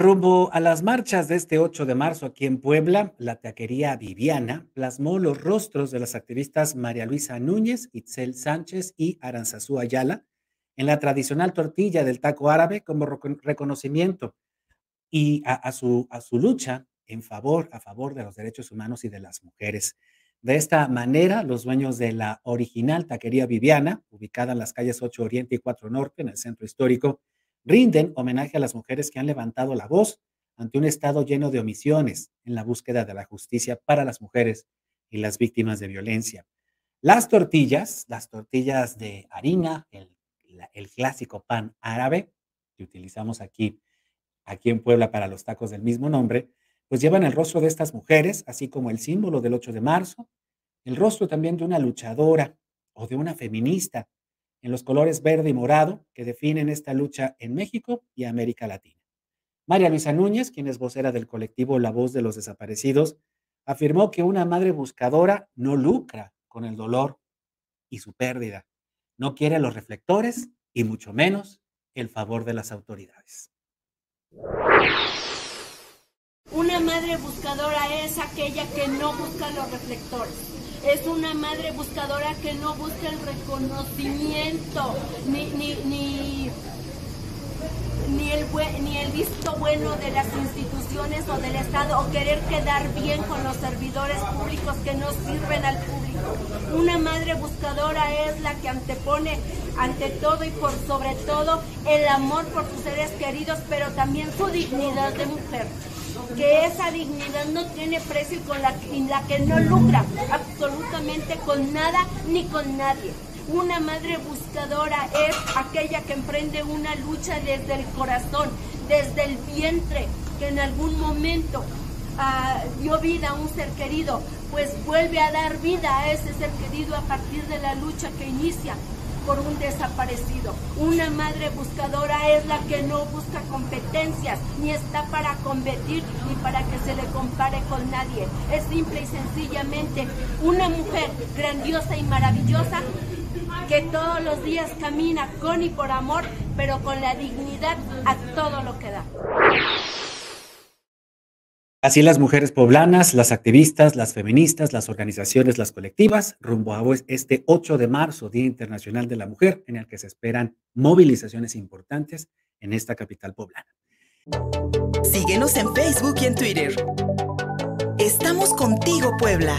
Rumbo a las marchas de este 8 de marzo aquí en Puebla, la taquería Viviana plasmó los rostros de las activistas María Luisa Núñez, Itzel Sánchez y Aranzazú Ayala en la tradicional tortilla del taco árabe como reconocimiento y a, su, a su lucha en favor, a favor de los derechos humanos y de las mujeres. De esta manera, los dueños de la original taquería Viviana, ubicada en las calles 8 Oriente y 4 Norte, en el centro histórico, rinden homenaje a las mujeres que han levantado la voz ante un Estado lleno de omisiones en la búsqueda de la justicia para las mujeres y las víctimas de violencia. Las tortillas, las tortillas de harina, el, clásico pan árabe que utilizamos aquí, aquí en Puebla para los tacos del mismo nombre, pues llevan el rostro de estas mujeres, así como el símbolo del 8 de marzo, el rostro también de una luchadora o de una feminista en los colores verde y morado que definen esta lucha en México y América Latina. María Luisa Núñez, quien es vocera del colectivo La Voz de los Desaparecidos, afirmó que una madre buscadora no lucra con el dolor y su pérdida. No quiere los reflectores y mucho menos el favor de las autoridades. Madre buscadora es aquella que no busca los reflectores es una madre buscadora que no busca el reconocimiento, ni, ni, ni, ni, el, ni el visto bueno de las instituciones o del Estado, o querer quedar bien con los servidores públicos que no sirven al público. Una madre buscadora es la que antepone ante todo y por sobre todo el amor por sus seres queridos, pero también su dignidad de mujer que esa dignidad no tiene precio y con la, la que no lucra absolutamente con nada ni con nadie. Una madre buscadora es aquella que emprende una lucha desde el corazón, desde el vientre, que en algún momento ah, dio vida a un ser querido, pues vuelve a dar vida a ese ser querido a partir de la lucha que inicia por un desaparecido. Una madre buscadora es la que no busca competencias, ni está para competir, ni para que se le compare con nadie. Es simple y sencillamente una mujer grandiosa y maravillosa que todos los días camina con y por amor, pero con la dignidad a todo lo que da. Así las mujeres poblanas, las activistas, las feministas, las organizaciones, las colectivas, rumbo a este 8 de marzo, Día Internacional de la Mujer, en el que se esperan movilizaciones importantes en esta capital poblana. Síguenos en Facebook y en Twitter. Estamos contigo, Puebla.